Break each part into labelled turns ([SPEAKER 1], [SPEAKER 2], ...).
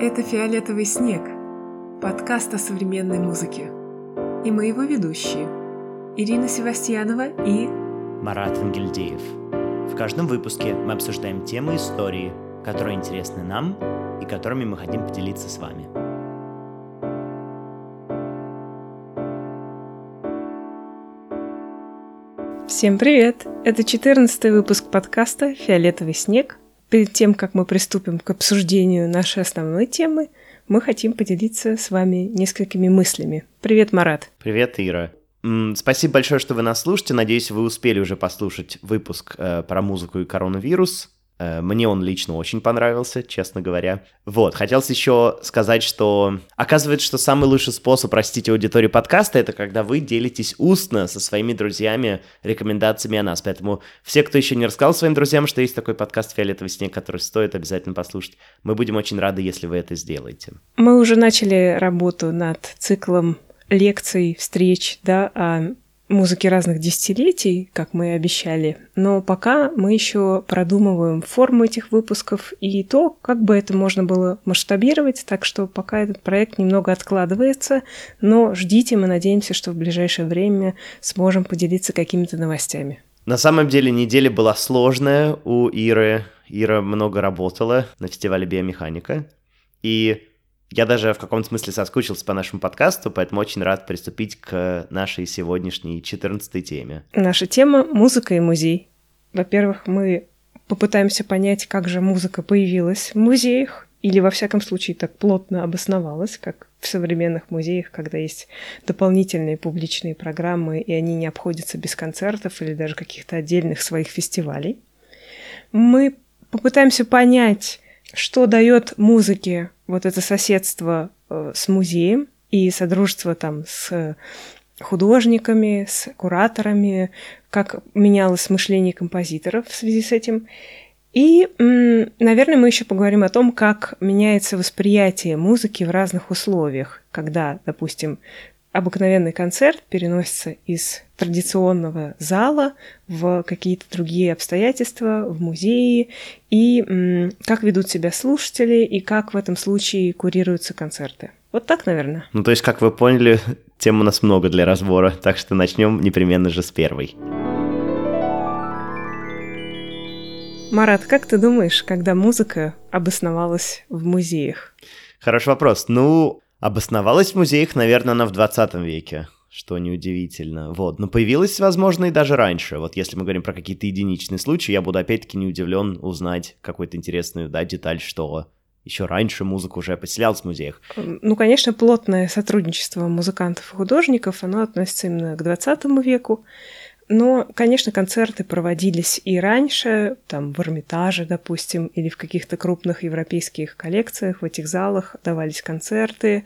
[SPEAKER 1] Это «Фиолетовый снег» – подкаст о современной музыке. И мы его ведущие – Ирина Севастьянова и
[SPEAKER 2] Марат Ангельдеев. В каждом выпуске мы обсуждаем темы истории, которые интересны нам и которыми мы хотим поделиться с вами.
[SPEAKER 1] Всем привет! Это 14 выпуск подкаста «Фиолетовый снег», Перед тем, как мы приступим к обсуждению нашей основной темы, мы хотим поделиться с вами несколькими мыслями. Привет, Марат.
[SPEAKER 2] Привет, Ира. Спасибо большое, что вы нас слушаете. Надеюсь, вы успели уже послушать выпуск э, про музыку и коронавирус. Э, мне он лично очень понравился, честно говоря. Вот, хотелось еще сказать, что оказывается, что самый лучший способ растить аудиторию подкаста — это когда вы делитесь устно со своими друзьями рекомендациями о нас. Поэтому все, кто еще не рассказал своим друзьям, что есть такой подкаст «Фиолетовый снег», который стоит обязательно послушать, мы будем очень рады, если вы это сделаете.
[SPEAKER 1] Мы уже начали работу над циклом лекций, встреч, да, о музыки разных десятилетий, как мы и обещали, но пока мы еще продумываем форму этих выпусков и то, как бы это можно было масштабировать, так что пока этот проект немного откладывается, но ждите, мы надеемся, что в ближайшее время сможем поделиться какими-то новостями.
[SPEAKER 2] На самом деле неделя была сложная у Иры. Ира много работала на фестивале биомеханика. И я даже в каком-то смысле соскучился по нашему подкасту, поэтому очень рад приступить к нашей сегодняшней 14 теме.
[SPEAKER 1] Наша тема — музыка и музей. Во-первых, мы попытаемся понять, как же музыка появилась в музеях, или, во всяком случае, так плотно обосновалась, как в современных музеях, когда есть дополнительные публичные программы, и они не обходятся без концертов или даже каких-то отдельных своих фестивалей. Мы попытаемся понять, что дает музыке вот это соседство э, с музеем и содружество там с художниками, с кураторами, как менялось мышление композиторов в связи с этим. И, наверное, мы еще поговорим о том, как меняется восприятие музыки в разных условиях, когда, допустим, обыкновенный концерт переносится из традиционного зала в какие-то другие обстоятельства, в музеи, и как ведут себя слушатели, и как в этом случае курируются концерты. Вот так, наверное.
[SPEAKER 2] Ну, то есть, как вы поняли, тем у нас много для разбора, так что начнем непременно же с первой.
[SPEAKER 1] Марат, как ты думаешь, когда музыка обосновалась в музеях?
[SPEAKER 2] Хороший вопрос. Ну, Обосновалась в музеях, наверное, она в 20 веке, что неудивительно. Вот. Но появилась, возможно, и даже раньше. Вот если мы говорим про какие-то единичные случаи, я буду опять-таки не удивлен узнать какую-то интересную да, деталь, что еще раньше музыка уже поселялась в музеях.
[SPEAKER 1] Ну, конечно, плотное сотрудничество музыкантов и художников, оно относится именно к 20 веку. Но, конечно, концерты проводились и раньше, там, в Эрмитаже, допустим, или в каких-то крупных европейских коллекциях, в этих залах давались концерты,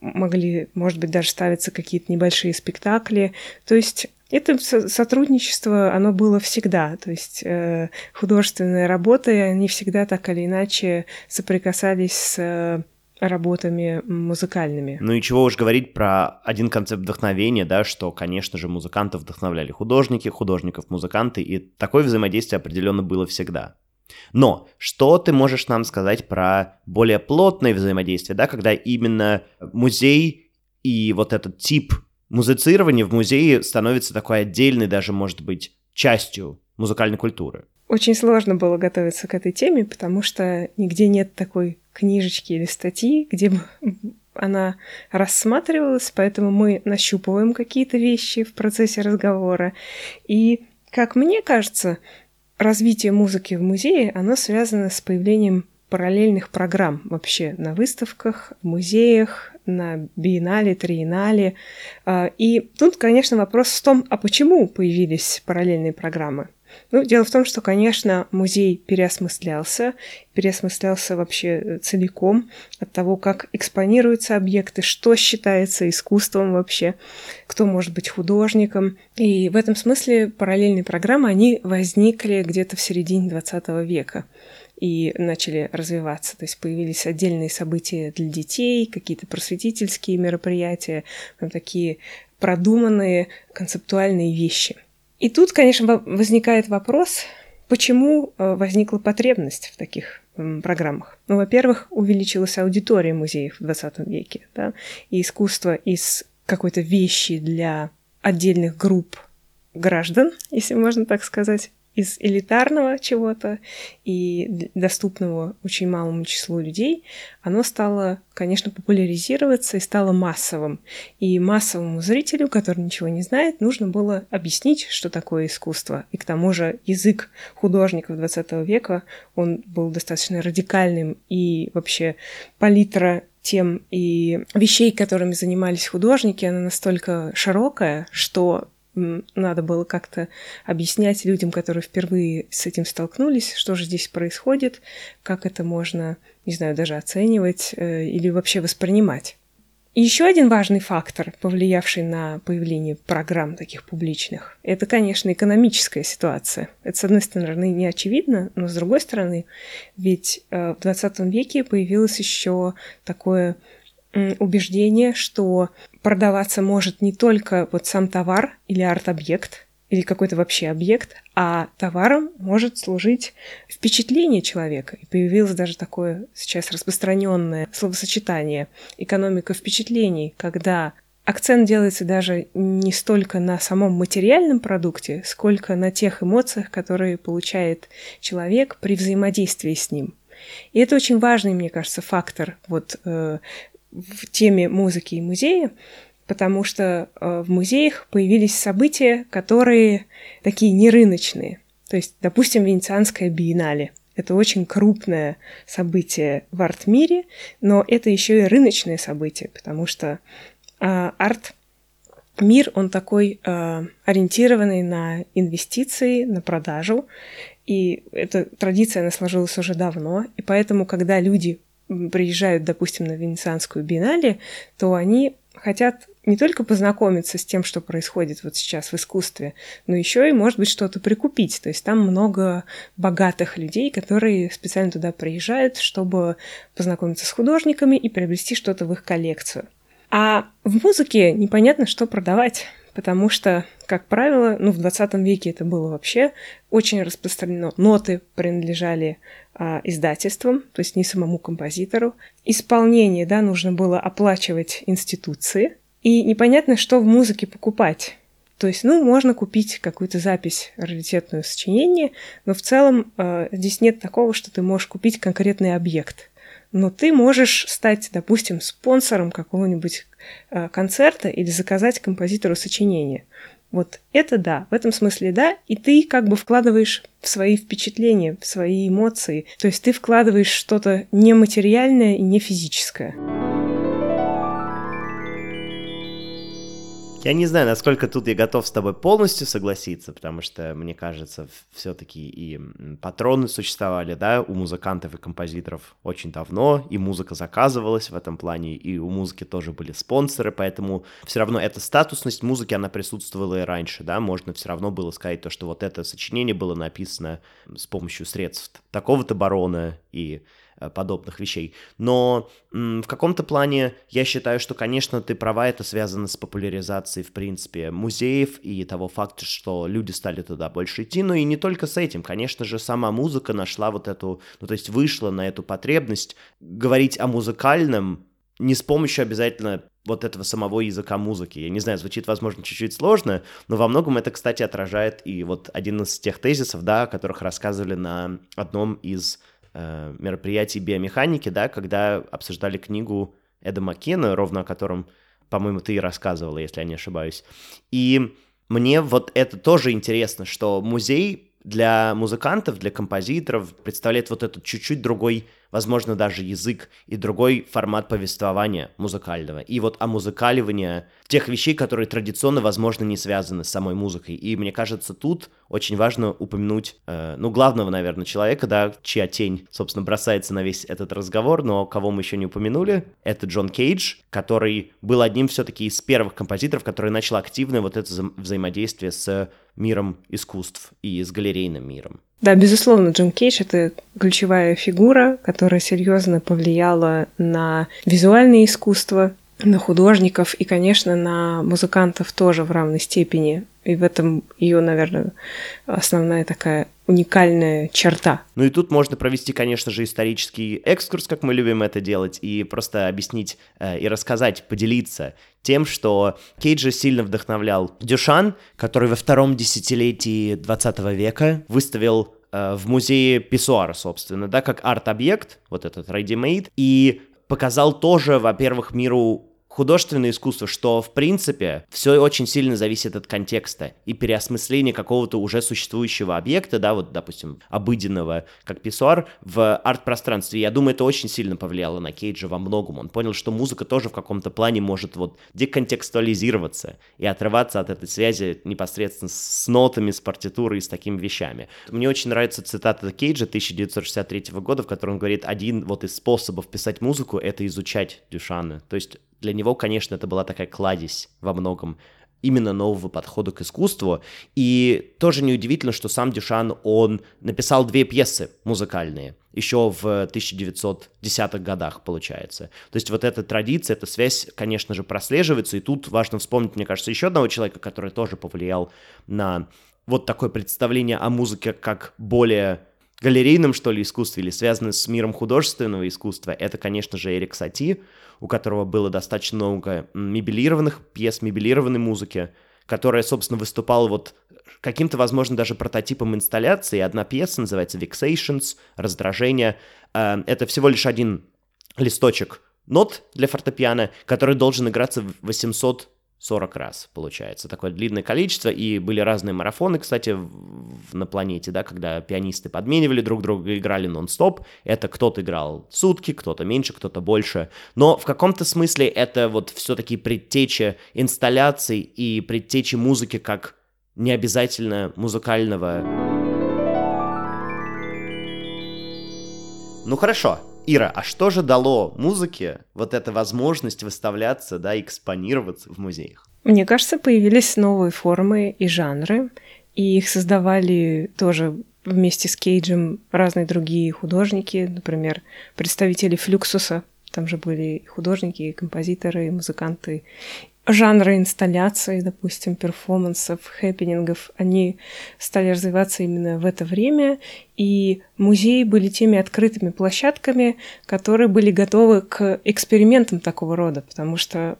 [SPEAKER 1] могли, может быть, даже ставиться какие-то небольшие спектакли. То есть это сотрудничество, оно было всегда. То есть э, художественные работы, они всегда так или иначе соприкасались с работами музыкальными.
[SPEAKER 2] Ну и чего уж говорить про один концепт вдохновения, да, что, конечно же, музыкантов вдохновляли художники, художников музыканты, и такое взаимодействие определенно было всегда. Но что ты можешь нам сказать про более плотное взаимодействие, да, когда именно музей и вот этот тип музицирования в музее становится такой отдельной, даже, может быть, частью музыкальной культуры?
[SPEAKER 1] Очень сложно было готовиться к этой теме, потому что нигде нет такой книжечки или статьи, где она рассматривалась, поэтому мы нащупываем какие-то вещи в процессе разговора. И, как мне кажется, развитие музыки в музее, оно связано с появлением параллельных программ вообще на выставках, в музеях, на биеннале, триеннале. А, и тут, конечно, вопрос в том, а почему появились параллельные программы? Ну, дело в том, что, конечно, музей переосмыслялся, переосмыслялся вообще э, целиком от того, как экспонируются объекты, что считается искусством вообще, кто может быть художником. И в этом смысле параллельные программы, они возникли где-то в середине 20 века и начали развиваться. То есть появились отдельные события для детей, какие-то просветительские мероприятия, там такие продуманные концептуальные вещи. И тут, конечно, возникает вопрос, почему э, возникла потребность в таких программах. Ну, во-первых, увеличилась аудитория музеев в 20 веке, да, и искусство из какой-то вещи для отдельных групп граждан, если можно так сказать, из элитарного чего-то и доступного очень малому числу людей, оно стало, конечно, популяризироваться и стало массовым. И массовому зрителю, который ничего не знает, нужно было объяснить, что такое искусство. И к тому же язык художников XX века, он был достаточно радикальным, и вообще палитра тем и вещей, которыми занимались художники, она настолько широкая, что надо было как-то объяснять людям, которые впервые с этим столкнулись, что же здесь происходит, как это можно, не знаю, даже оценивать э, или вообще воспринимать. И еще один важный фактор, повлиявший на появление программ таких публичных, это, конечно, экономическая ситуация. Это, с одной стороны, не очевидно, но с другой стороны, ведь э, в 20 веке появилось еще такое убеждение, что продаваться может не только вот сам товар или арт-объект, или какой-то вообще объект, а товаром может служить впечатление человека. И появилось даже такое сейчас распространенное словосочетание экономика впечатлений, когда акцент делается даже не столько на самом материальном продукте, сколько на тех эмоциях, которые получает человек при взаимодействии с ним. И это очень важный, мне кажется, фактор вот э, в теме музыки и музея, потому что э, в музеях появились события, которые такие нерыночные. То есть, допустим, Венецианская биеннале. Это очень крупное событие в арт-мире, но это еще и рыночное событие, потому что э, арт мир, он такой э, ориентированный на инвестиции, на продажу, и эта традиция, она сложилась уже давно, и поэтому, когда люди приезжают, допустим, на Венецианскую биеннале, то они хотят не только познакомиться с тем, что происходит вот сейчас в искусстве, но еще и, может быть, что-то прикупить. То есть там много богатых людей, которые специально туда приезжают, чтобы познакомиться с художниками и приобрести что-то в их коллекцию. А в музыке непонятно, что продавать потому что, как правило, ну, в 20 веке это было вообще очень распространено. Ноты принадлежали а, издательствам, то есть не самому композитору. Исполнение, да, нужно было оплачивать институции. И непонятно, что в музыке покупать. То есть, ну, можно купить какую-то запись раритетную сочинение, но в целом э, здесь нет такого, что ты можешь купить конкретный объект но ты можешь стать, допустим, спонсором какого-нибудь э, концерта или заказать композитору сочинение. Вот это да, в этом смысле да, и ты как бы вкладываешь в свои впечатления, в свои эмоции. То есть ты вкладываешь что-то нематериальное и не физическое.
[SPEAKER 2] Я не знаю, насколько тут я готов с тобой полностью согласиться, потому что, мне кажется, все-таки и патроны существовали, да, у музыкантов и композиторов очень давно, и музыка заказывалась в этом плане, и у музыки тоже были спонсоры, поэтому все равно эта статусность музыки, она присутствовала и раньше, да, можно все равно было сказать то, что вот это сочинение было написано с помощью средств такого-то барона и подобных вещей. Но в каком-то плане я считаю, что, конечно, ты права, это связано с популяризацией, в принципе, музеев и того факта, что люди стали туда больше идти, но и не только с этим. Конечно же, сама музыка нашла вот эту, ну, то есть вышла на эту потребность говорить о музыкальном не с помощью обязательно вот этого самого языка музыки. Я не знаю, звучит, возможно, чуть-чуть сложно, но во многом это, кстати, отражает и вот один из тех тезисов, да, о которых рассказывали на одном из э, мероприятий биомеханики, да, когда обсуждали книгу Эда Маккена, ровно о котором, по-моему, ты и рассказывала, если я не ошибаюсь. И мне вот это тоже интересно, что музей для музыкантов, для композиторов представляет вот этот чуть-чуть другой возможно, даже язык и другой формат повествования музыкального. И вот омузыкаливание тех вещей, которые традиционно, возможно, не связаны с самой музыкой. И мне кажется, тут очень важно упомянуть, э, ну, главного, наверное, человека, да, чья тень, собственно, бросается на весь этот разговор, но кого мы еще не упомянули, это Джон Кейдж, который был одним все-таки из первых композиторов, который начал активное вот это вза взаимодействие с миром искусств и с галерейным миром.
[SPEAKER 1] Да, безусловно, Джон Кейдж — это ключевая фигура, которая серьезно повлияла на визуальное искусство, на художников и, конечно, на музыкантов тоже в равной степени. И в этом ее, наверное, основная такая уникальная черта.
[SPEAKER 2] Ну и тут можно провести, конечно же, исторический экскурс, как мы любим это делать, и просто объяснить э, и рассказать, поделиться тем, что Кейджа сильно вдохновлял Дюшан, который во втором десятилетии 20 века выставил в музее писсуар, собственно, да, как арт-объект, вот этот ready-made, и показал тоже, во-первых, миру художественное искусство, что, в принципе, все очень сильно зависит от контекста и переосмысления какого-то уже существующего объекта, да, вот, допустим, обыденного, как писсуар, в арт-пространстве. Я думаю, это очень сильно повлияло на Кейджа во многом. Он понял, что музыка тоже в каком-то плане может вот деконтекстуализироваться и отрываться от этой связи непосредственно с нотами, с партитурой и с такими вещами. Мне очень нравится цитата Кейджа 1963 года, в которой он говорит, один вот из способов писать музыку — это изучать Дюшана. То есть для него, конечно, это была такая кладезь во многом именно нового подхода к искусству. И тоже неудивительно, что сам Дюшан, он написал две пьесы музыкальные еще в 1910-х годах, получается. То есть вот эта традиция, эта связь, конечно же, прослеживается, и тут важно вспомнить, мне кажется, еще одного человека, который тоже повлиял на вот такое представление о музыке как более галерейном, что ли, искусстве, или связанном с миром художественного искусства, это, конечно же, Эрик Сати, у которого было достаточно много мебелированных пьес, мебелированной музыки, которая, собственно, выступала вот каким-то, возможно, даже прототипом инсталляции. Одна пьеса называется Vexations, раздражение. Э, это всего лишь один листочек нот для фортепиано, который должен играться в 800 40 раз, получается. Такое длинное количество. И были разные марафоны, кстати, в, на планете, да, когда пианисты подменивали друг друга, играли нон-стоп. Это кто-то играл сутки, кто-то меньше, кто-то больше. Но в каком-то смысле это вот все-таки предтеча инсталляций и предтеча музыки как не обязательно музыкального. Ну хорошо, Ира, а что же дало музыке вот эта возможность выставляться, да, экспонироваться в музеях?
[SPEAKER 1] Мне кажется, появились новые формы и жанры, и их создавали тоже вместе с Кейджем разные другие художники, например, представители Флюксуса, там же были художники, и композиторы, и музыканты, жанры инсталляций, допустим, перформансов, хэппинингов, они стали развиваться именно в это время, и музеи были теми открытыми площадками, которые были готовы к экспериментам такого рода, потому что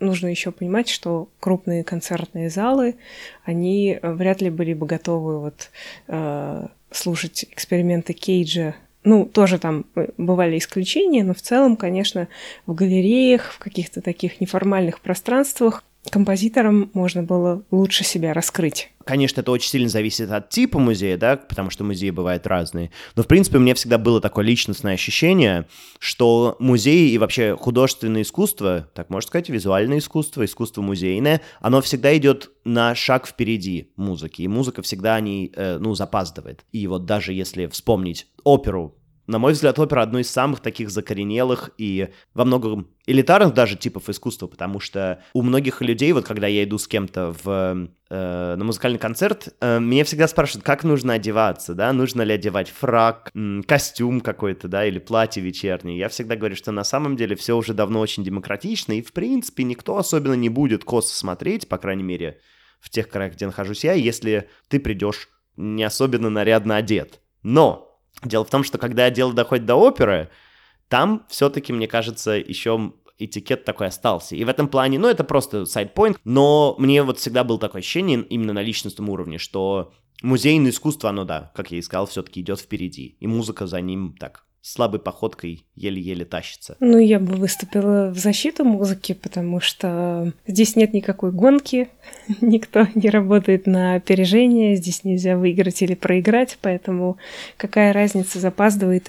[SPEAKER 1] нужно еще понимать, что крупные концертные залы, они вряд ли были бы готовы вот, э, слушать эксперименты Кейджа ну, тоже там э, бывали исключения, но в целом, конечно, в галереях, в каких-то таких неформальных пространствах композиторам можно было лучше себя раскрыть.
[SPEAKER 2] Конечно, это очень сильно зависит от типа музея, да, потому что музеи бывают разные. Но, в принципе, у меня всегда было такое личностное ощущение, что музеи и вообще художественное искусство, так можно сказать, визуальное искусство, искусство музейное, оно всегда идет на шаг впереди музыки. И музыка всегда о ней, э, ну, запаздывает. И вот даже если вспомнить оперу на мой взгляд, опера одно из самых таких закоренелых и во многом элитарных даже типов искусства, потому что у многих людей, вот когда я иду с кем-то в, э, на музыкальный концерт, э, меня всегда спрашивают, как нужно одеваться, да, нужно ли одевать фрак, м, костюм какой-то, да, или платье вечернее. Я всегда говорю, что на самом деле все уже давно очень демократично, и в принципе никто особенно не будет косо смотреть, по крайней мере, в тех краях, где нахожусь я, если ты придешь не особенно нарядно одет. Но Дело в том, что когда дело доходит до оперы, там все-таки, мне кажется, еще этикет такой остался. И в этом плане, ну, это просто сайдпоинт, но мне вот всегда было такое ощущение именно на личностном уровне, что музейное искусство, оно, да, как я и сказал, все-таки идет впереди, и музыка за ним так слабой походкой еле-еле тащится.
[SPEAKER 1] Ну, я бы выступила в защиту музыки, потому что здесь нет никакой гонки, никто не работает на опережение, здесь нельзя выиграть или проиграть, поэтому какая разница, запаздывает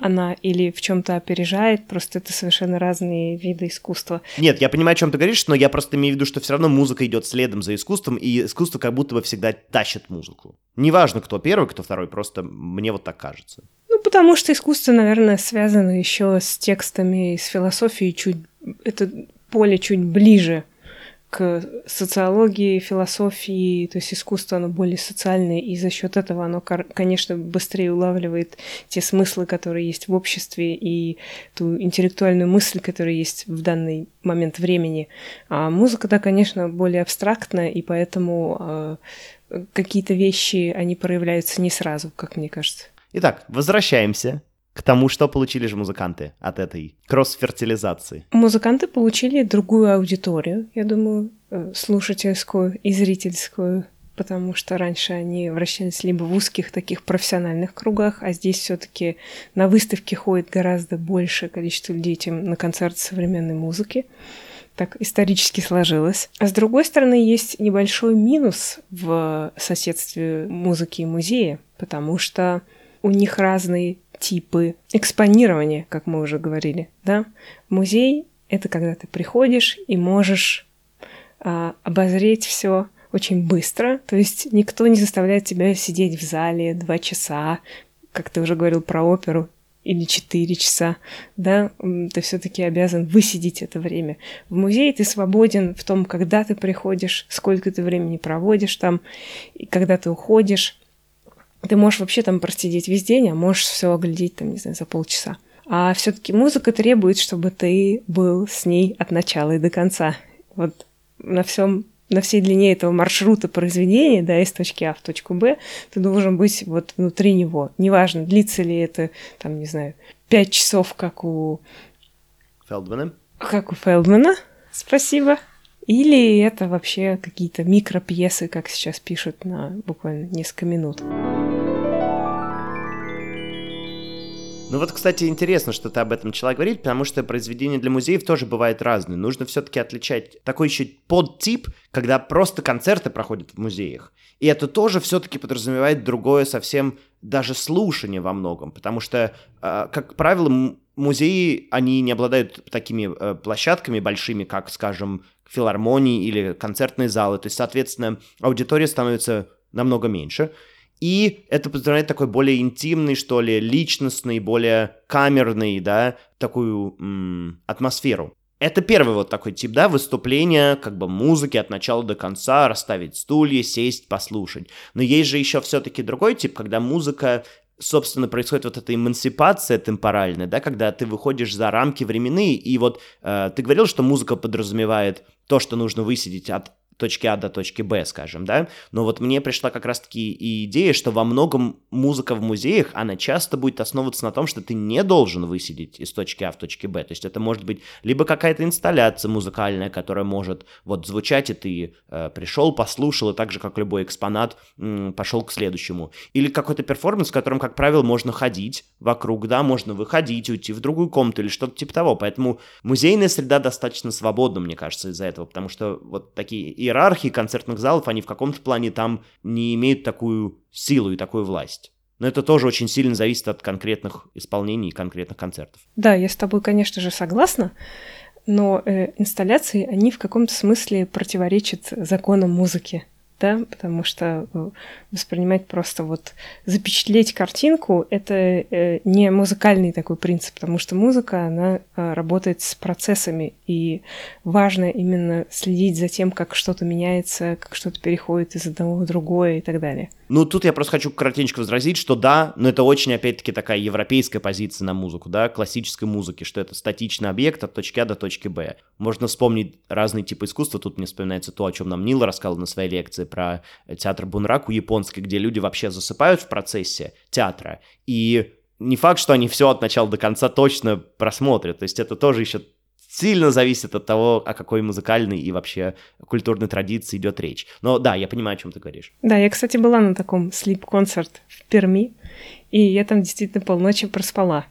[SPEAKER 1] она или в чем-то опережает, просто это совершенно разные виды искусства.
[SPEAKER 2] Нет, я понимаю, о чем ты говоришь, но я просто имею в виду, что все равно музыка идет следом за искусством, и искусство как будто бы всегда тащит музыку. Неважно, кто первый, кто второй, просто мне вот так кажется.
[SPEAKER 1] Потому что искусство, наверное, связано еще с текстами, с философией чуть... Это поле чуть ближе к социологии, философии, то есть искусство, оно более социальное, и за счет этого оно, конечно, быстрее улавливает те смыслы, которые есть в обществе, и ту интеллектуальную мысль, которая есть в данный момент времени. А музыка, да, конечно, более абстрактная, и поэтому э, какие-то вещи, они проявляются не сразу, как мне кажется.
[SPEAKER 2] Итак, возвращаемся к тому, что получили же музыканты от этой кросс-фертилизации?
[SPEAKER 1] Музыканты получили другую аудиторию, я думаю, э, слушательскую и зрительскую, потому что раньше они вращались либо в узких таких профессиональных кругах, а здесь все-таки на выставке ходит гораздо большее количество людей, чем на концерт современной музыки. Так исторически сложилось. А с другой стороны, есть небольшой минус в соседстве музыки и музея, потому что у них разные типы экспонирования, как мы уже говорили, да. Музей — это когда ты приходишь и можешь а, обозреть все очень быстро, то есть никто не заставляет тебя сидеть в зале два часа, как ты уже говорил про оперу, или четыре часа, да, ты все-таки обязан высидеть это время. В музее ты свободен в том, когда ты приходишь, сколько ты времени проводишь там, и когда ты уходишь. Ты можешь вообще там просидеть весь день, а можешь все оглядеть там, не знаю, за полчаса. А все-таки музыка требует, чтобы ты был с ней от начала и до конца. Вот на всем на всей длине этого маршрута произведения, да, из точки А в точку Б, ты должен быть вот внутри него. Неважно, длится ли это, там, не знаю, пять часов, как у...
[SPEAKER 2] Фелдмана?
[SPEAKER 1] Как у Фелдмана, спасибо. Или это вообще какие-то микропьесы, как сейчас пишут на буквально несколько минут.
[SPEAKER 2] Ну вот, кстати, интересно, что ты об этом начала говорить, потому что произведения для музеев тоже бывают разные. Нужно все-таки отличать такой еще подтип, когда просто концерты проходят в музеях. И это тоже все-таки подразумевает другое совсем даже слушание во многом, потому что, а, как правило, музеи, они не обладают такими э, площадками большими, как, скажем, филармонии или концертные залы. То есть, соответственно, аудитория становится намного меньше. И это позволяет такой более интимный, что ли, личностный, более камерный, да, такую м- атмосферу. Это первый вот такой тип, да, выступления, как бы музыки от начала до конца, расставить стулья, сесть, послушать. Но есть же еще все-таки другой тип, когда музыка собственно, происходит вот эта эмансипация темпоральная, да, когда ты выходишь за рамки временные, и вот э, ты говорил, что музыка подразумевает то, что нужно высидеть от точки А до точки Б, скажем, да, но вот мне пришла как раз-таки идея, что во многом музыка в музеях, она часто будет основываться на том, что ты не должен высидеть из точки А в точке Б, то есть это может быть либо какая-то инсталляция музыкальная, которая может вот звучать, и ты э, пришел, послушал, и так же, как любой экспонат, м, пошел к следующему, или какой-то перформанс, в котором, как правило, можно ходить вокруг, да, можно выходить, уйти в другую комнату или что-то типа того, поэтому музейная среда достаточно свободна, мне кажется, из-за этого, потому что вот такие и иерархии концертных залов, они в каком-то плане там не имеют такую силу и такую власть. Но это тоже очень сильно зависит от конкретных исполнений и конкретных концертов.
[SPEAKER 1] Да, я с тобой, конечно же, согласна, но э, инсталляции, они в каком-то смысле противоречат законам музыки да, потому что э, воспринимать просто вот запечатлеть картинку — это э, не музыкальный такой принцип, потому что музыка, она э, работает с процессами, и важно именно следить за тем, как что-то меняется, как что-то переходит из одного в другое и так далее.
[SPEAKER 2] Ну, тут я просто хочу коротенько возразить, что да, но это очень, опять-таки, такая европейская позиция на музыку, да, классической музыки, что это статичный объект от точки А до точки Б. Можно вспомнить разные типы искусства, тут мне вспоминается то, о чем нам Нил рассказал на своей лекции про театр Бунраку японский, где люди вообще засыпают в процессе театра, и не факт, что они все от начала до конца точно просмотрят, то есть это тоже еще сильно зависит от того, о какой музыкальной и вообще культурной традиции идет речь. Но да, я понимаю, о чем ты говоришь.
[SPEAKER 1] Да, я, кстати, была на таком слип-концерт в Перми, и я там действительно полночи проспала.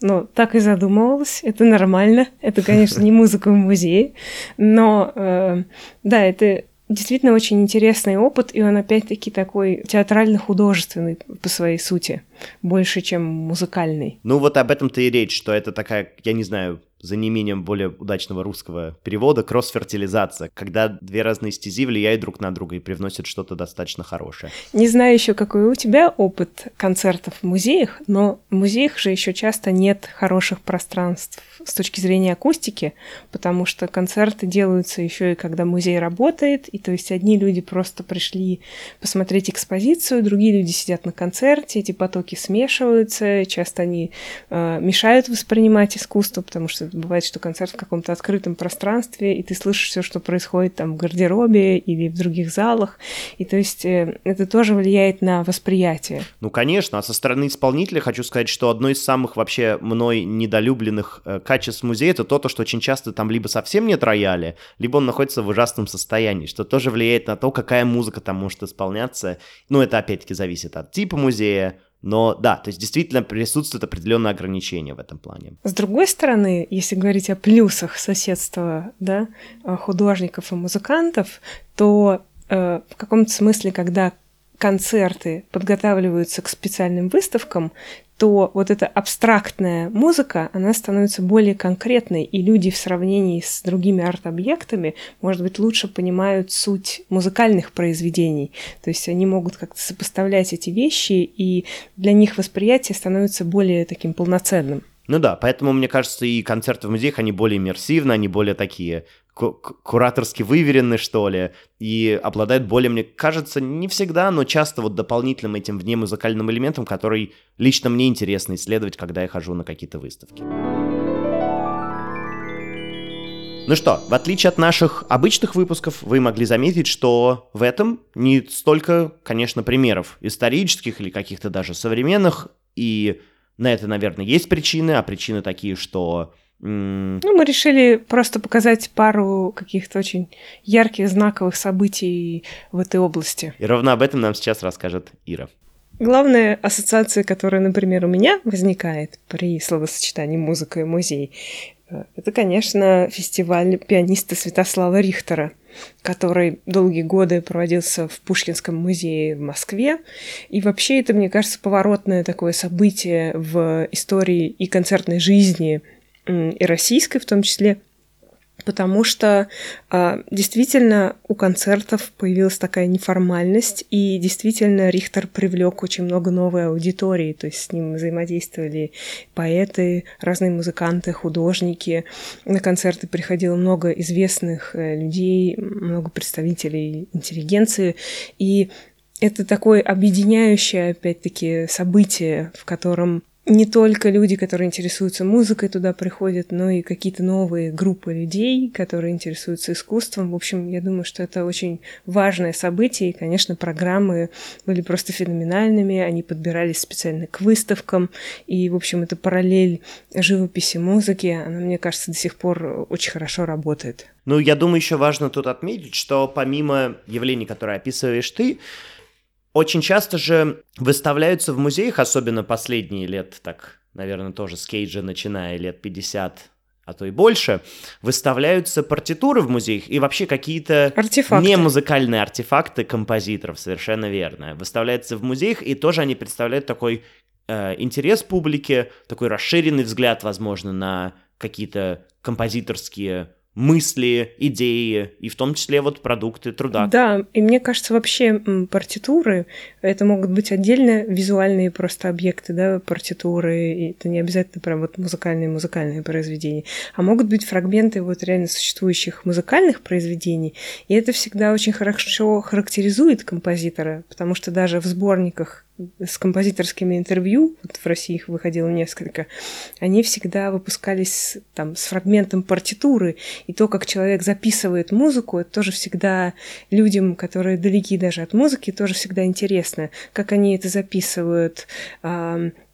[SPEAKER 1] Но так и задумывалась, это нормально. Это, конечно, не музыка в музее, но э, да, это действительно очень интересный опыт, и он опять-таки такой театрально-художественный по своей сути. Больше, чем музыкальный.
[SPEAKER 2] Ну вот об этом-то и речь, что это такая, я не знаю, за неимением более удачного русского перевода, кросс-фертилизация, когда две разные стези влияют друг на друга и привносят что-то достаточно хорошее.
[SPEAKER 1] Не знаю еще, какой у тебя опыт концертов в музеях, но в музеях же еще часто нет хороших пространств с точки зрения акустики, потому что концерты делаются еще и когда музей работает, и то есть одни люди просто пришли посмотреть экспозицию, другие люди сидят на концерте, эти потоки смешиваются, часто они э, мешают воспринимать искусство, потому что бывает, что концерт в каком-то открытом пространстве, и ты слышишь все, что происходит там в гардеробе или в других залах, и то есть э, это тоже влияет на восприятие.
[SPEAKER 2] Ну, конечно, а со стороны исполнителя хочу сказать, что одно из самых вообще мной недолюбленных э, качеств музея это то, что очень часто там либо совсем нет рояля, либо он находится в ужасном состоянии, что тоже влияет на то, какая музыка там может исполняться. Ну, это опять-таки зависит от типа музея, но да, то есть действительно присутствует определенное ограничение в этом плане.
[SPEAKER 1] С другой стороны, если говорить о плюсах соседства да, художников и музыкантов, то э, в каком-то смысле, когда концерты подготавливаются к специальным выставкам, то вот эта абстрактная музыка, она становится более конкретной, и люди в сравнении с другими арт-объектами, может быть, лучше понимают суть музыкальных произведений. То есть они могут как-то сопоставлять эти вещи, и для них восприятие становится более таким полноценным.
[SPEAKER 2] Ну да, поэтому, мне кажется, и концерты в музеях, они более иммерсивны, они более такие кураторски выверены, что ли, и обладают более, мне кажется, не всегда, но часто вот дополнительным этим внемузыкальным элементом, который лично мне интересно исследовать, когда я хожу на какие-то выставки. Ну что, в отличие от наших обычных выпусков, вы могли заметить, что в этом не столько, конечно, примеров исторических или каких-то даже современных, и на это, наверное, есть причины, а причины такие, что
[SPEAKER 1] ну, мы решили просто показать пару каких-то очень ярких, знаковых событий в этой области.
[SPEAKER 2] И ровно об этом нам сейчас расскажет Ира.
[SPEAKER 1] Главная ассоциация, которая, например, у меня возникает при словосочетании музыка и музей, это, конечно, фестиваль пианиста Святослава Рихтера, который долгие годы проводился в Пушкинском музее в Москве. И вообще это, мне кажется, поворотное такое событие в истории и концертной жизни и российской в том числе, потому что э, действительно у концертов появилась такая неформальность, и действительно Рихтер привлек очень много новой аудитории, то есть с ним взаимодействовали поэты, разные музыканты, художники. На концерты приходило много известных э, людей, много представителей интеллигенции, и это такое объединяющее, опять-таки, событие, в котором не только люди, которые интересуются музыкой, туда приходят, но и какие-то новые группы людей, которые интересуются искусством. В общем, я думаю, что это очень важное событие, и, конечно, программы были просто феноменальными, они подбирались специально к выставкам, и, в общем, эта параллель живописи, музыки, она, мне кажется, до сих пор очень хорошо работает.
[SPEAKER 2] Ну, я думаю, еще важно тут отметить, что помимо явлений, которые описываешь ты, очень часто же выставляются в музеях, особенно последние лет, так, наверное, тоже с Кейджа, начиная лет 50, а то и больше, выставляются партитуры в музеях и вообще какие-то не музыкальные артефакты композиторов, совершенно верно. Выставляются в музеях, и тоже они представляют такой э, интерес публики, такой расширенный взгляд, возможно, на какие-то композиторские мысли, идеи, и в том числе вот продукты труда.
[SPEAKER 1] Да, и мне кажется, вообще партитуры, это могут быть отдельно визуальные просто объекты, да, партитуры, и это не обязательно прям вот музыкальные-музыкальные произведения, а могут быть фрагменты вот реально существующих музыкальных произведений, и это всегда очень хорошо характеризует композитора, потому что даже в сборниках с композиторскими интервью, вот в России их выходило несколько, они всегда выпускались там с фрагментом партитуры, и то, как человек записывает музыку, это тоже всегда людям, которые далеки даже от музыки, тоже всегда интересно, как они это записывают,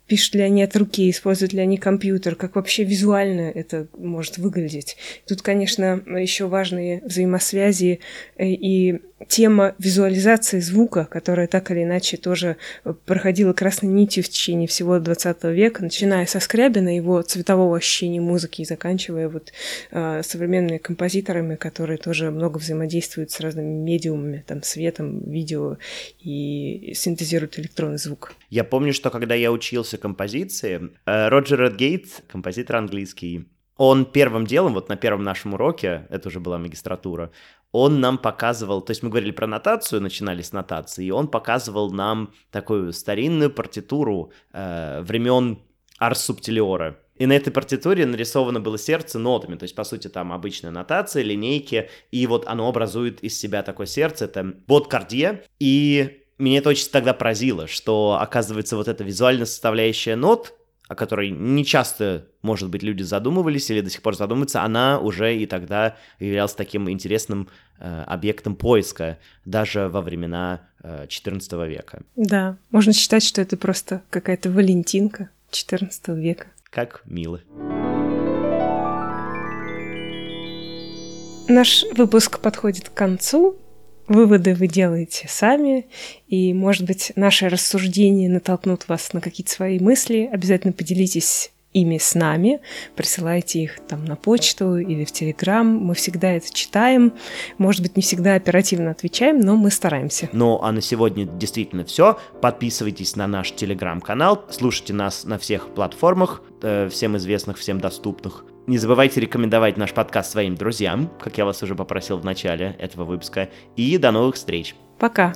[SPEAKER 1] пишут ли они от руки, используют ли они компьютер, как вообще визуально это может выглядеть. Тут, конечно, еще важные взаимосвязи э, и тема визуализации звука, которая так или иначе тоже проходила красной нитью в течение всего 20 века, начиная со Скрябина, его цветового ощущения музыки, и заканчивая вот э, современными композиторами, которые тоже много взаимодействуют с разными медиумами, там, светом, видео и синтезируют электронный звук.
[SPEAKER 2] Я помню, что когда я учился композиции, э, Роджер Редгейт, композитор английский, он первым делом, вот на первом нашем уроке, это уже была магистратура, он нам показывал, то есть мы говорили про нотацию, начинали с нотации, и он показывал нам такую старинную партитуру э, времен Арс. И на этой партитуре нарисовано было сердце нотами, то есть, по сути, там обычная нотация, линейки, и вот оно образует из себя такое сердце, это бот кардия, и меня это очень тогда поразило, что, оказывается, вот эта визуальная составляющая нот, о которой не часто, может быть, люди задумывались или до сих пор задумываются, она уже и тогда являлась таким интересным э, объектом поиска, даже во времена э, XIV века.
[SPEAKER 1] Да, можно считать, что это просто какая-то валентинка XIV века.
[SPEAKER 2] Как мило.
[SPEAKER 1] Наш выпуск подходит к концу. Выводы вы делаете сами, и, может быть, наши рассуждения натолкнут вас на какие-то свои мысли. Обязательно поделитесь ими с нами, присылайте их там на почту или в Телеграм. Мы всегда это читаем. Может быть, не всегда оперативно отвечаем, но мы стараемся.
[SPEAKER 2] Ну, а на сегодня действительно все. Подписывайтесь на наш Телеграм-канал, слушайте нас на всех платформах, э, всем известных, всем доступных. Не забывайте рекомендовать наш подкаст своим друзьям, как я вас уже попросил в начале этого выпуска. И до новых встреч.
[SPEAKER 1] Пока.